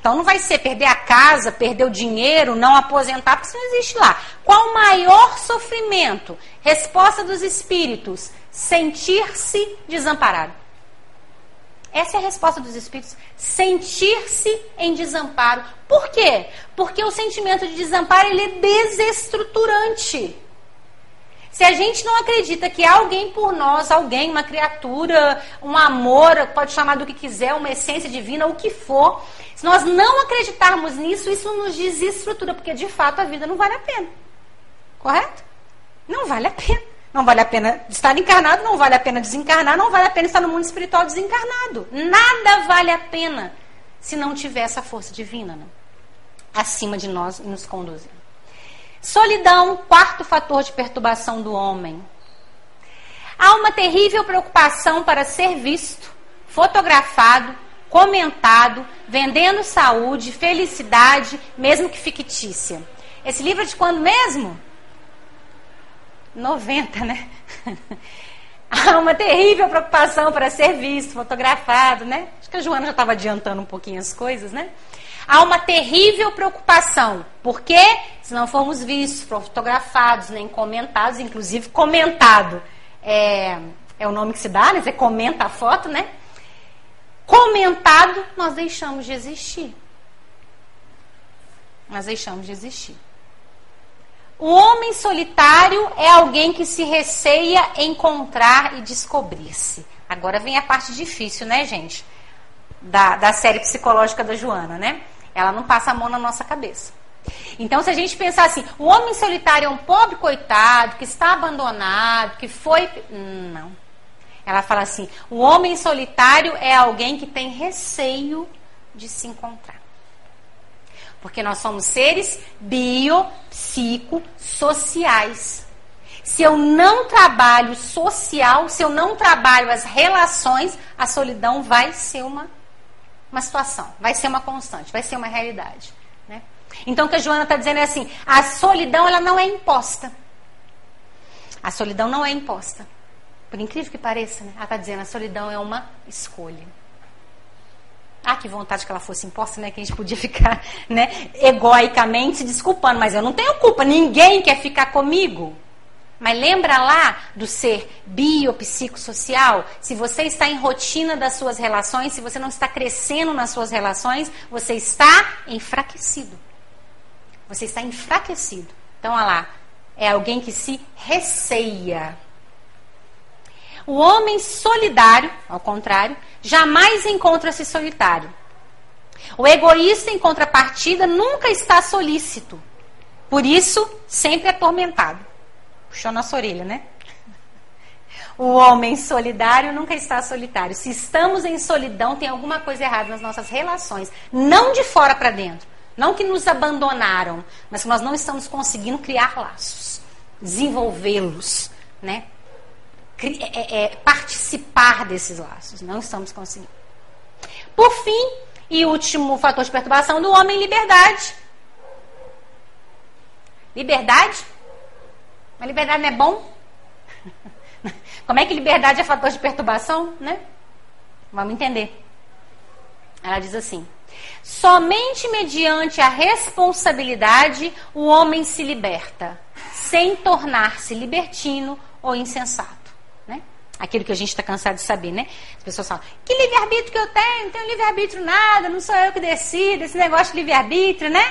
Então não vai ser perder a casa, perder o dinheiro, não aposentar, porque isso não existe lá. Qual o maior sofrimento? Resposta dos espíritos: sentir-se desamparado. Essa é a resposta dos espíritos. Sentir-se em desamparo. Por quê? Porque o sentimento de desamparo ele é desestruturante. Se a gente não acredita que alguém por nós, alguém, uma criatura, um amor, pode chamar do que quiser, uma essência divina, o que for, se nós não acreditarmos nisso, isso nos desestrutura, porque de fato a vida não vale a pena. Correto? Não vale a pena. Não vale a pena estar encarnado, não vale a pena desencarnar, não vale a pena estar no mundo espiritual desencarnado. Nada vale a pena se não tiver essa força divina né? acima de nós e nos conduzir. Solidão, quarto fator de perturbação do homem. Há uma terrível preocupação para ser visto, fotografado, comentado, vendendo saúde, felicidade, mesmo que fictícia. Esse livro é de quando mesmo? 90, né? Há uma terrível preocupação para ser visto, fotografado, né? Acho que a Joana já estava adiantando um pouquinho as coisas, né? Há uma terrível preocupação, porque se não formos vistos, fotografados, nem comentados, inclusive comentado é, é o nome que se dá, né? Você comenta a foto, né? Comentado, nós deixamos de existir. Nós deixamos de existir. O homem solitário é alguém que se receia encontrar e descobrir-se. Agora vem a parte difícil, né, gente? Da, da série psicológica da Joana, né? Ela não passa a mão na nossa cabeça. Então, se a gente pensar assim, o homem solitário é um pobre coitado que está abandonado, que foi. Não. Ela fala assim: o homem solitário é alguém que tem receio de se encontrar. Porque nós somos seres biopsicossociais. Se eu não trabalho social, se eu não trabalho as relações, a solidão vai ser uma, uma situação, vai ser uma constante, vai ser uma realidade. Então o que a Joana está dizendo é assim: a solidão ela não é imposta. A solidão não é imposta. Por incrível que pareça, né? ela está dizendo a solidão é uma escolha. Ah, que vontade que ela fosse imposta, né? Que a gente podia ficar, né, egoicamente desculpando, mas eu não tenho culpa, ninguém quer ficar comigo. Mas lembra lá do ser biopsicossocial? Se você está em rotina das suas relações, se você não está crescendo nas suas relações, você está enfraquecido. Você está enfraquecido. Então, olha lá, é alguém que se receia. O homem solidário, ao contrário, jamais encontra-se solitário. O egoísta, em contrapartida, nunca está solícito. Por isso, sempre atormentado. Puxou nossa orelha, né? O homem solidário nunca está solitário. Se estamos em solidão, tem alguma coisa errada nas nossas relações. Não de fora para dentro. Não que nos abandonaram, mas que nós não estamos conseguindo criar laços, desenvolvê-los, né? É, é, participar desses laços. Não estamos conseguindo. Por fim, e último fator de perturbação do homem, liberdade. Liberdade? Mas liberdade não é bom? Como é que liberdade é fator de perturbação, né? Vamos entender. Ela diz assim: somente mediante a responsabilidade o homem se liberta, sem tornar-se libertino ou insensato. Aquilo que a gente está cansado de saber, né? As pessoas falam, que livre-arbítrio que eu tenho? Não tenho livre-arbítrio nada, não sou eu que decido, esse negócio de livre-arbítrio, né?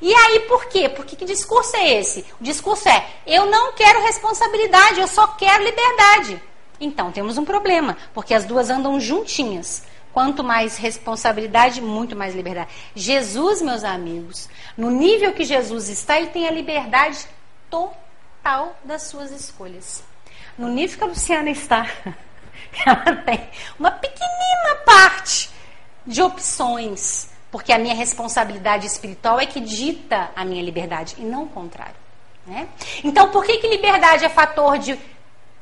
E aí, por quê? Porque que discurso é esse? O discurso é, eu não quero responsabilidade, eu só quero liberdade. Então, temos um problema, porque as duas andam juntinhas. Quanto mais responsabilidade, muito mais liberdade. Jesus, meus amigos, no nível que Jesus está, ele tem a liberdade total das suas escolhas no nível que a Luciana está, ela tem uma pequenina parte de opções, porque a minha responsabilidade espiritual é que dita a minha liberdade e não o contrário. Né? Então, por que, que liberdade é fator de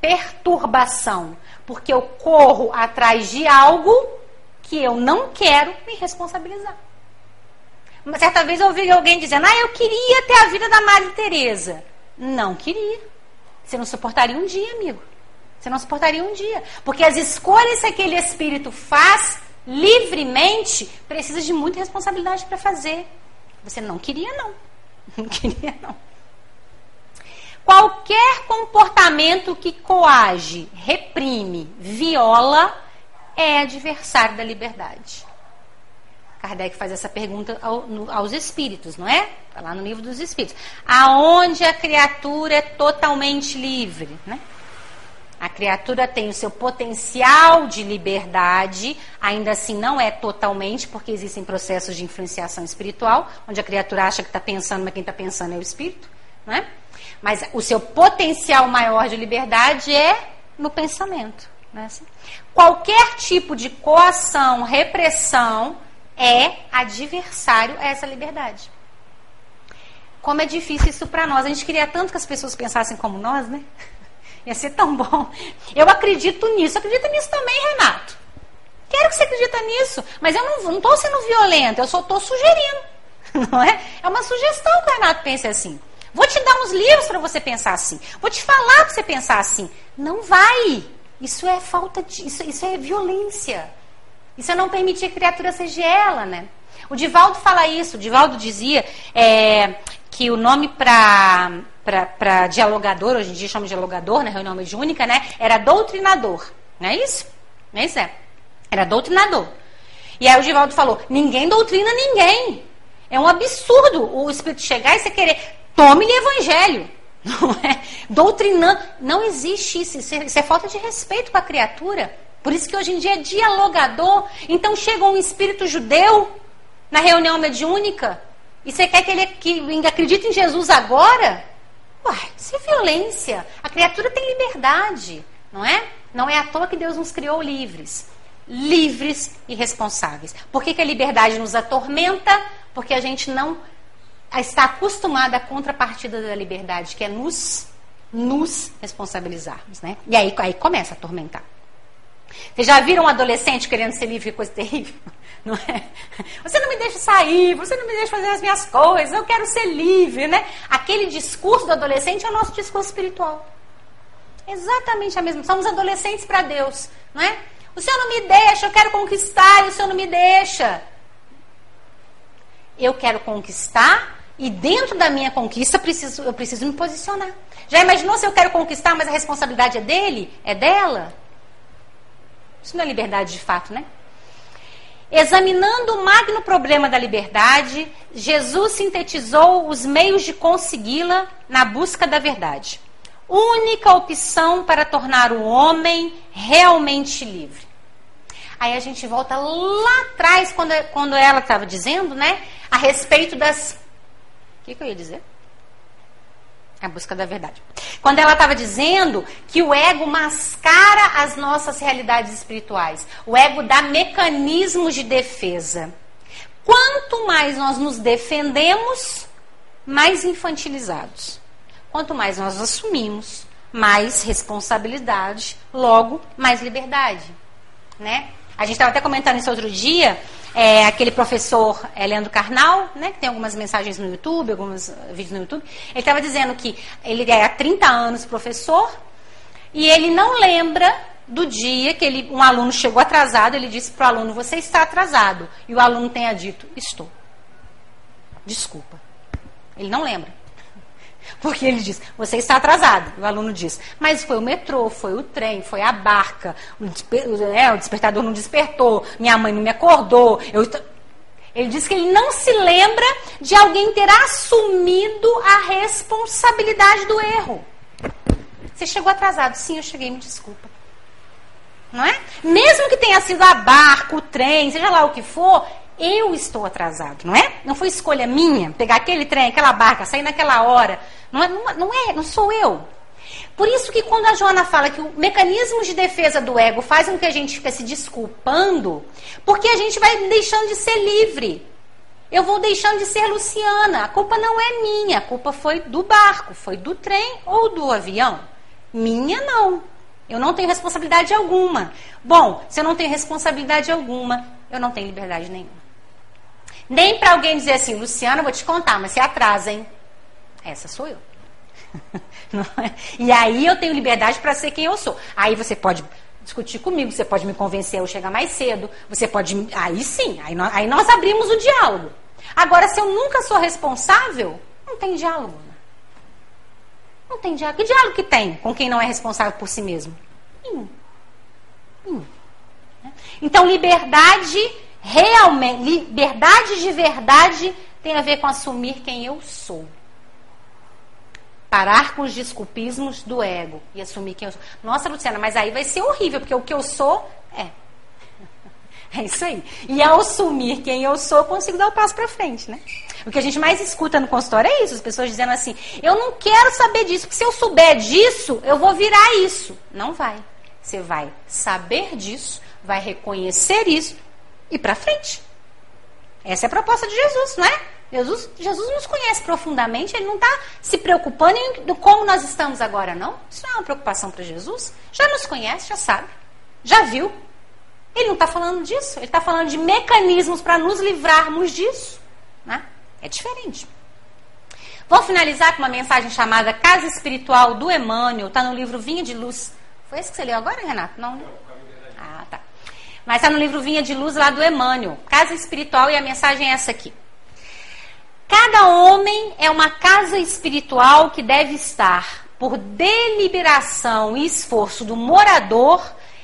perturbação? Porque eu corro atrás de algo que eu não quero me responsabilizar. Uma certa vez eu ouvi alguém dizendo: Ah, eu queria ter a vida da Maria Teresa. Não queria. Você não suportaria um dia, amigo. Você não suportaria um dia. Porque as escolhas que aquele espírito faz livremente, precisa de muita responsabilidade para fazer. Você não queria, não. Não queria, não. Qualquer comportamento que coage, reprime, viola, é adversário da liberdade. Kardec faz essa pergunta ao, no, aos espíritos, não é? Está lá no livro dos espíritos. Aonde a criatura é totalmente livre, né? A criatura tem o seu potencial de liberdade, ainda assim não é totalmente, porque existem processos de influenciação espiritual, onde a criatura acha que está pensando, mas quem está pensando é o espírito. Né? Mas o seu potencial maior de liberdade é no pensamento. Né? Qualquer tipo de coação, repressão, é adversário a essa liberdade. Como é difícil isso para nós. A gente queria tanto que as pessoas pensassem como nós, né? Ia ser tão bom. Eu acredito nisso. Acredita nisso também, Renato? Quero que você acredita nisso. Mas eu não estou sendo violenta, eu só estou sugerindo. Não é? É uma sugestão que o Renato pense assim. Vou te dar uns livros para você pensar assim. Vou te falar para você pensar assim. Não vai. Isso é falta de. Isso, isso é violência. Isso é não permitir que a criatura seja ela, né? O Divaldo fala isso. O Divaldo dizia é, que o nome para dialogador, hoje em dia chama dialogador, né, reunião mediúnica, né? Era doutrinador. Não é isso? Não é isso? É. Era doutrinador. E aí o Givaldo falou: ninguém doutrina ninguém. É um absurdo o espírito chegar e você querer. Tome-lhe evangelho. Não é? Doutrinando. Não existe isso. Isso é, isso é falta de respeito com a criatura. Por isso que hoje em dia é dialogador. Então chega um espírito judeu na reunião mediúnica e você quer que ele que acredite em Jesus agora? Uai, isso é violência. A criatura tem liberdade, não é? Não é à toa que Deus nos criou livres. Livres e responsáveis. Por que, que a liberdade nos atormenta? Porque a gente não está acostumada à contrapartida da liberdade, que é nos, nos responsabilizarmos, né? E aí, aí começa a atormentar. Vocês já viram um adolescente querendo ser livre? Coisa terrível. Não é? Você não me deixa sair, você não me deixa fazer as minhas coisas, eu quero ser livre, né? Aquele discurso do adolescente é o nosso discurso espiritual. Exatamente a mesma. Somos adolescentes para Deus, não é? O Senhor não me deixa, eu quero conquistar e o Senhor não me deixa. Eu quero conquistar e dentro da minha conquista preciso, eu preciso me posicionar. Já imaginou se eu quero conquistar, mas a responsabilidade é dele? É dela? Isso não é liberdade de fato, né? Examinando o magno problema da liberdade, Jesus sintetizou os meios de consegui-la na busca da verdade. Única opção para tornar o homem realmente livre. Aí a gente volta lá atrás, quando, quando ela estava dizendo, né? A respeito das. Que, que eu ia dizer? A busca da verdade. Quando ela estava dizendo que o ego mascara as nossas realidades espirituais, o ego dá mecanismos de defesa. Quanto mais nós nos defendemos, mais infantilizados. Quanto mais nós assumimos, mais responsabilidade, logo mais liberdade, né? A gente estava até comentando isso outro dia, é, aquele professor é, Leandro Carnal, né, que tem algumas mensagens no YouTube, alguns vídeos no YouTube, ele estava dizendo que ele é há 30 anos professor e ele não lembra do dia que ele, um aluno chegou atrasado, ele disse para o aluno, você está atrasado. E o aluno tenha dito, estou. Desculpa. Ele não lembra. Porque ele diz, você está atrasado. O aluno diz, mas foi o metrô, foi o trem, foi a barca, o, desper, é, o despertador não despertou, minha mãe não me acordou. Eu... Ele diz que ele não se lembra de alguém ter assumido a responsabilidade do erro. Você chegou atrasado. Sim, eu cheguei, me desculpa. Não é? Mesmo que tenha sido a barca, o trem, seja lá o que for, eu estou atrasado, não é? Não foi escolha minha pegar aquele trem, aquela barca, sair naquela hora. Não é, não, é, não sou eu. Por isso que quando a Joana fala que o mecanismo de defesa do ego faz com que a gente fique se desculpando, porque a gente vai deixando de ser livre. Eu vou deixando de ser Luciana. A culpa não é minha, a culpa foi do barco, foi do trem ou do avião. Minha não. Eu não tenho responsabilidade alguma. Bom, se eu não tenho responsabilidade alguma, eu não tenho liberdade nenhuma. Nem para alguém dizer assim, Luciana, vou te contar, mas você atrasa, hein? Essa sou eu. é? E aí eu tenho liberdade para ser quem eu sou. Aí você pode discutir comigo, você pode me convencer eu chegar mais cedo, você pode. Aí sim, aí nós, aí nós abrimos o diálogo. Agora, se eu nunca sou responsável, não tem diálogo. Né? Não tem diálogo. Que diálogo que tem com quem não é responsável por si mesmo? Nenhum. Nenhum. Né? Então, liberdade realmente, liberdade de verdade tem a ver com assumir quem eu sou. Parar com os desculpismos do ego e assumir quem eu sou. Nossa, Luciana, mas aí vai ser horrível, porque o que eu sou é. É isso aí. E ao assumir quem eu sou, eu consigo dar o passo para frente, né? O que a gente mais escuta no consultório é isso, as pessoas dizendo assim: "Eu não quero saber disso, porque se eu souber disso, eu vou virar isso". Não vai. Você vai saber disso, vai reconhecer isso e para frente. Essa é a proposta de Jesus, não é? Jesus, Jesus nos conhece profundamente, ele não está se preocupando em como nós estamos agora, não. Isso não é uma preocupação para Jesus. Já nos conhece, já sabe, já viu. Ele não está falando disso, ele está falando de mecanismos para nos livrarmos disso. Né? É diferente. Vou finalizar com uma mensagem chamada Casa Espiritual do Emmanuel, está no livro Vinha de Luz. Foi esse que você leu agora, Renato? Não? Ah, tá. Mas está no livro Vinha de Luz lá do Emmanuel. Casa Espiritual e a mensagem é essa aqui. Cada homem é uma casa espiritual que deve estar, por deliberação e esforço do morador,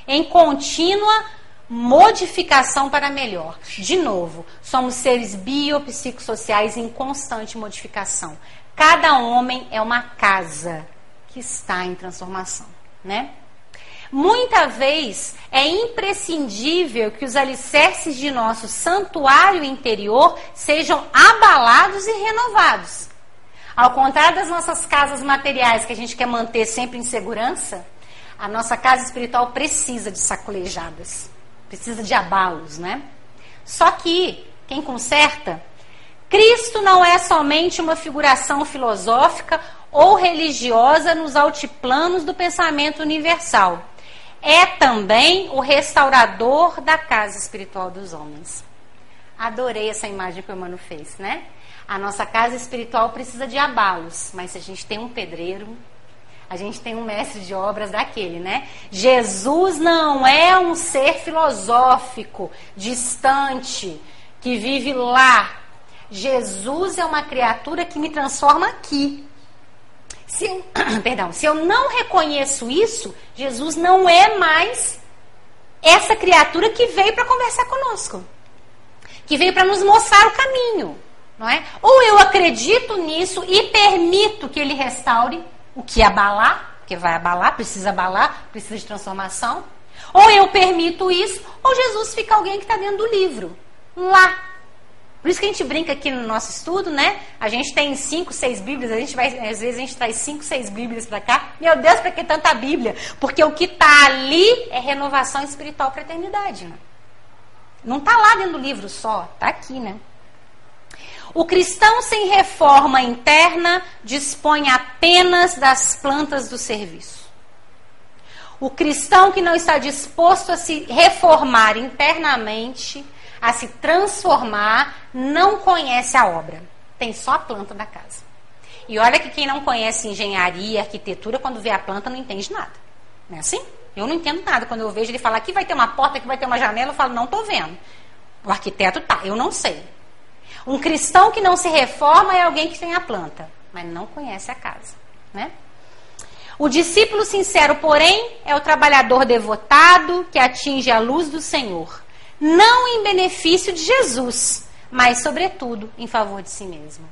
em contínua modificação para melhor. De novo, somos seres biopsicossociais em constante modificação. Cada homem é uma casa que está em transformação, né? Muita vez é imprescindível que os alicerces de nosso santuário interior sejam abalados e renovados. Ao contrário das nossas casas materiais que a gente quer manter sempre em segurança, a nossa casa espiritual precisa de sacolejadas, precisa de abalos, né? Só que quem conserta, Cristo não é somente uma figuração filosófica ou religiosa nos altiplanos do pensamento universal é também o restaurador da casa espiritual dos homens. Adorei essa imagem que o Emmanuel fez, né? A nossa casa espiritual precisa de abalos, mas se a gente tem um pedreiro, a gente tem um mestre de obras daquele, né? Jesus não é um ser filosófico, distante, que vive lá. Jesus é uma criatura que me transforma aqui. Se eu, perdão, se eu não reconheço isso, Jesus não é mais essa criatura que veio para conversar conosco, que veio para nos mostrar o caminho, não é? Ou eu acredito nisso e permito que ele restaure o que abalar, porque vai abalar, precisa abalar, precisa de transformação. Ou eu permito isso, ou Jesus fica alguém que está dentro do livro, lá por isso que a gente brinca aqui no nosso estudo, né? A gente tem cinco, seis Bíblias, a gente vai, às vezes a gente traz cinco, seis Bíblias para cá. Meu Deus, para que tanta Bíblia? Porque o que está ali é renovação espiritual para a eternidade. Né? Não está lá dentro do livro só, está aqui, né? O cristão sem reforma interna dispõe apenas das plantas do serviço. O cristão que não está disposto a se reformar internamente a se transformar, não conhece a obra. Tem só a planta da casa. E olha que quem não conhece engenharia, arquitetura, quando vê a planta não entende nada. Não é assim? Eu não entendo nada. Quando eu vejo ele falar que vai ter uma porta, que vai ter uma janela, eu falo, não estou vendo. O arquiteto tá, eu não sei. Um cristão que não se reforma é alguém que tem a planta, mas não conhece a casa. Né? O discípulo sincero, porém, é o trabalhador devotado que atinge a luz do Senhor não em benefício de Jesus, mas, sobretudo, em favor de si mesmo.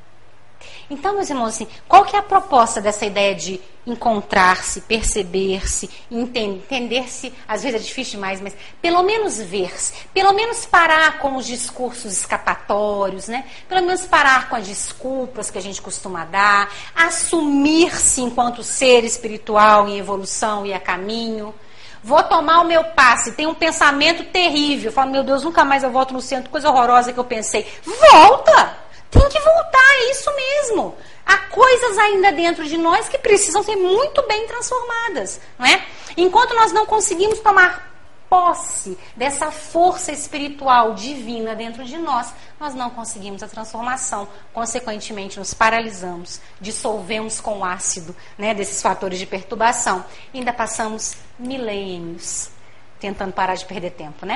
Então, meus irmãos, assim, qual que é a proposta dessa ideia de encontrar-se, perceber-se, entender-se? Às vezes é difícil demais, mas pelo menos ver-se, pelo menos parar com os discursos escapatórios, né? Pelo menos parar com as desculpas que a gente costuma dar, assumir-se enquanto ser espiritual em evolução e a caminho. Vou tomar o meu passe, tem um pensamento terrível. Falo, meu Deus, nunca mais eu volto no centro, coisa horrorosa que eu pensei. Volta! Tem que voltar, é isso mesmo. Há coisas ainda dentro de nós que precisam ser muito bem transformadas, não é? Enquanto nós não conseguimos tomar posse dessa força espiritual divina dentro de nós, nós não conseguimos a transformação. Consequentemente, nos paralisamos, dissolvemos com o ácido né, desses fatores de perturbação. E ainda passamos milênios tentando parar de perder tempo, né?